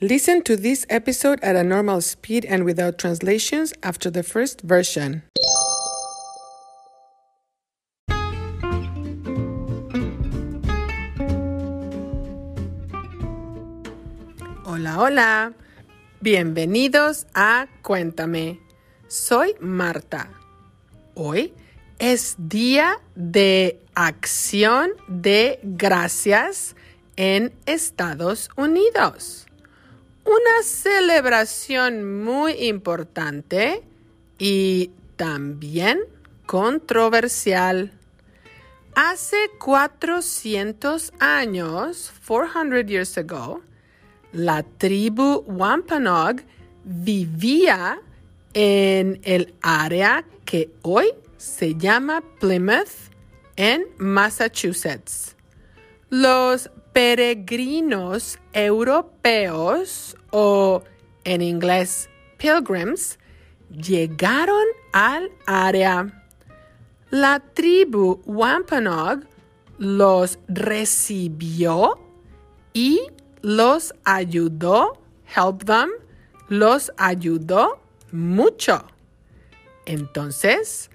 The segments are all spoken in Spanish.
Listen to this episode at a normal speed and without translations after the first version. Hola, hola. Bienvenidos a Cuéntame. Soy Marta. Hoy es día de acción de gracias en Estados Unidos. Una celebración muy importante y también controversial. Hace 400 años, 400 years ago, la tribu Wampanoag vivía en el área que hoy se llama Plymouth en Massachusetts. Los peregrinos europeos o en inglés pilgrims llegaron al área. La tribu Wampanoag los recibió y los ayudó, help them, los ayudó mucho. Entonces,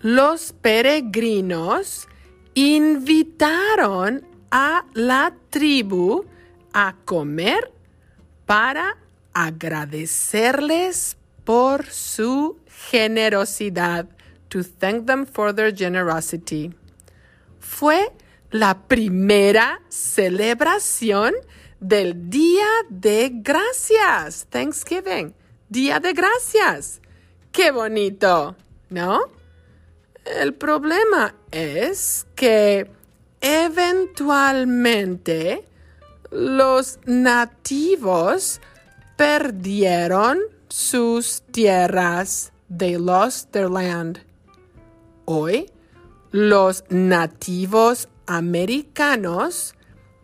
los peregrinos invitaron a la tribu a comer para agradecerles por su generosidad, to thank them for their generosity. Fue la primera celebración del Día de Gracias, Thanksgiving, Día de Gracias. Qué bonito, ¿no? El problema es que eventualmente los nativos perdieron sus tierras. They lost their land. Hoy, los nativos americanos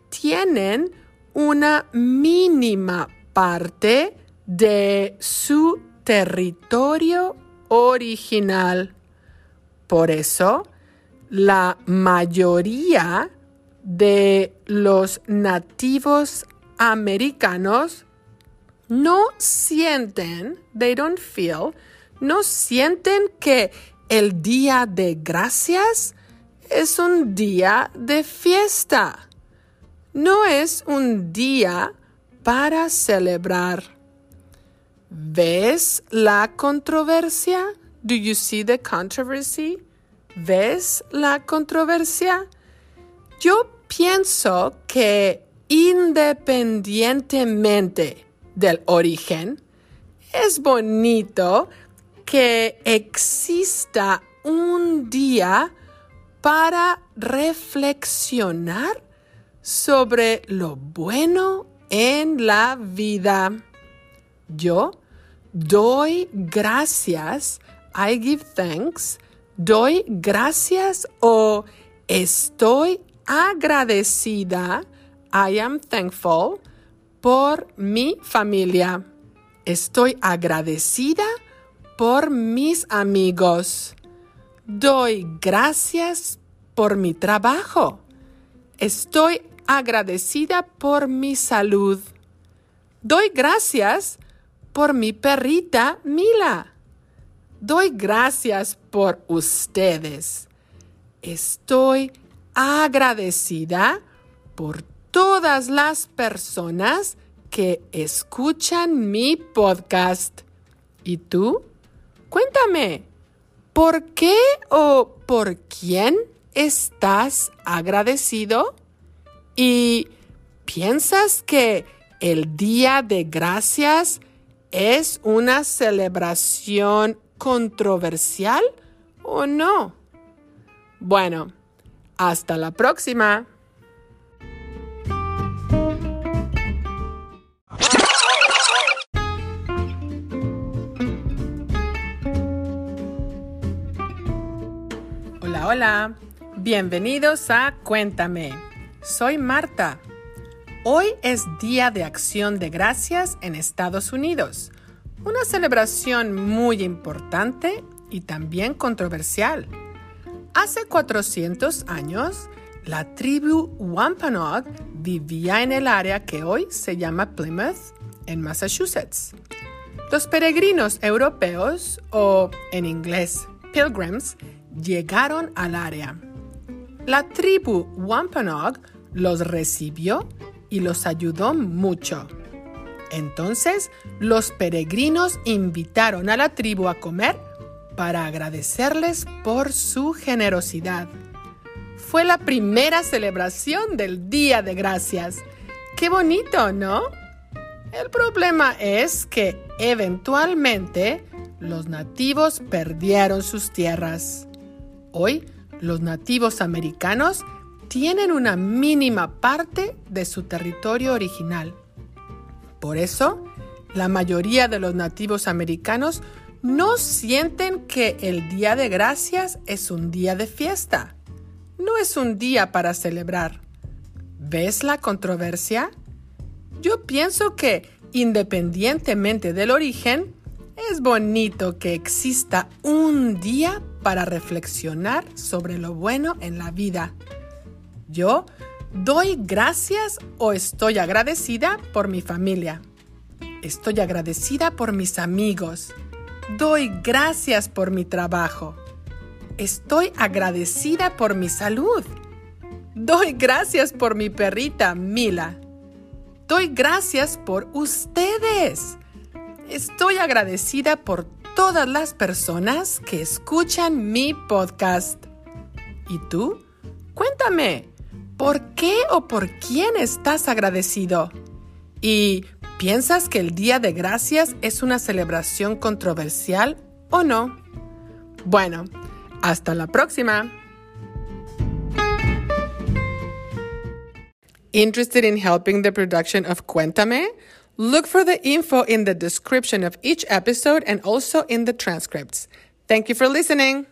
tienen una mínima parte de su territorio original. Por eso, la mayoría de los nativos americanos no sienten, they don't feel, no sienten que el día de gracias es un día de fiesta. No es un día para celebrar. ¿Ves la controversia? Do you see the controversy? ¿Ves la controversia? Yo pienso que independientemente del origen, es bonito que exista un día para reflexionar sobre lo bueno en la vida. Yo doy gracias, I give thanks, doy gracias o estoy agradecida, I am thankful, por mi familia. Estoy agradecida por mis amigos. Doy gracias por mi trabajo. Estoy agradecida por mi salud. Doy gracias por mi perrita Mila. Doy gracias por ustedes. Estoy agradecida por todas las personas que escuchan mi podcast. ¿Y tú? Cuéntame, ¿por qué o por quién estás agradecido? ¿Y piensas que el Día de Gracias es una celebración controversial o no? Bueno, hasta la próxima. Hola, hola. Bienvenidos a Cuéntame. Soy Marta. Hoy es Día de Acción de Gracias en Estados Unidos, una celebración muy importante y también controversial. Hace 400 años, La tribu Wampanoag vivía en el área que hoy se llama Plymouth, en Massachusetts. Los peregrinos europeos, o en inglés pilgrims, llegaron al área. La tribu Wampanoag los recibió y los ayudó mucho. Entonces los peregrinos invitaron a la tribu a comer para agradecerles por su generosidad. Fue la primera celebración del Día de Gracias. Qué bonito, ¿no? El problema es que eventualmente los nativos perdieron sus tierras. Hoy los nativos americanos tienen una mínima parte de su territorio original. Por eso, la mayoría de los nativos americanos no sienten que el Día de Gracias es un día de fiesta. No es un día para celebrar. ¿Ves la controversia? Yo pienso que, independientemente del origen, es bonito que exista un día para reflexionar sobre lo bueno en la vida. Yo doy gracias o estoy agradecida por mi familia. Estoy agradecida por mis amigos. Doy gracias por mi trabajo. Estoy agradecida por mi salud. Doy gracias por mi perrita Mila. Doy gracias por ustedes. Estoy agradecida por todas las personas que escuchan mi podcast. ¿Y tú? Cuéntame. ¿Por qué o por quién estás agradecido? ¿Y piensas que el Día de Gracias es una celebración controversial o no? Bueno, hasta la próxima. Interested in helping the production of Cuéntame? Look for the info in the description of each episode and also in the transcripts. Thank you for listening.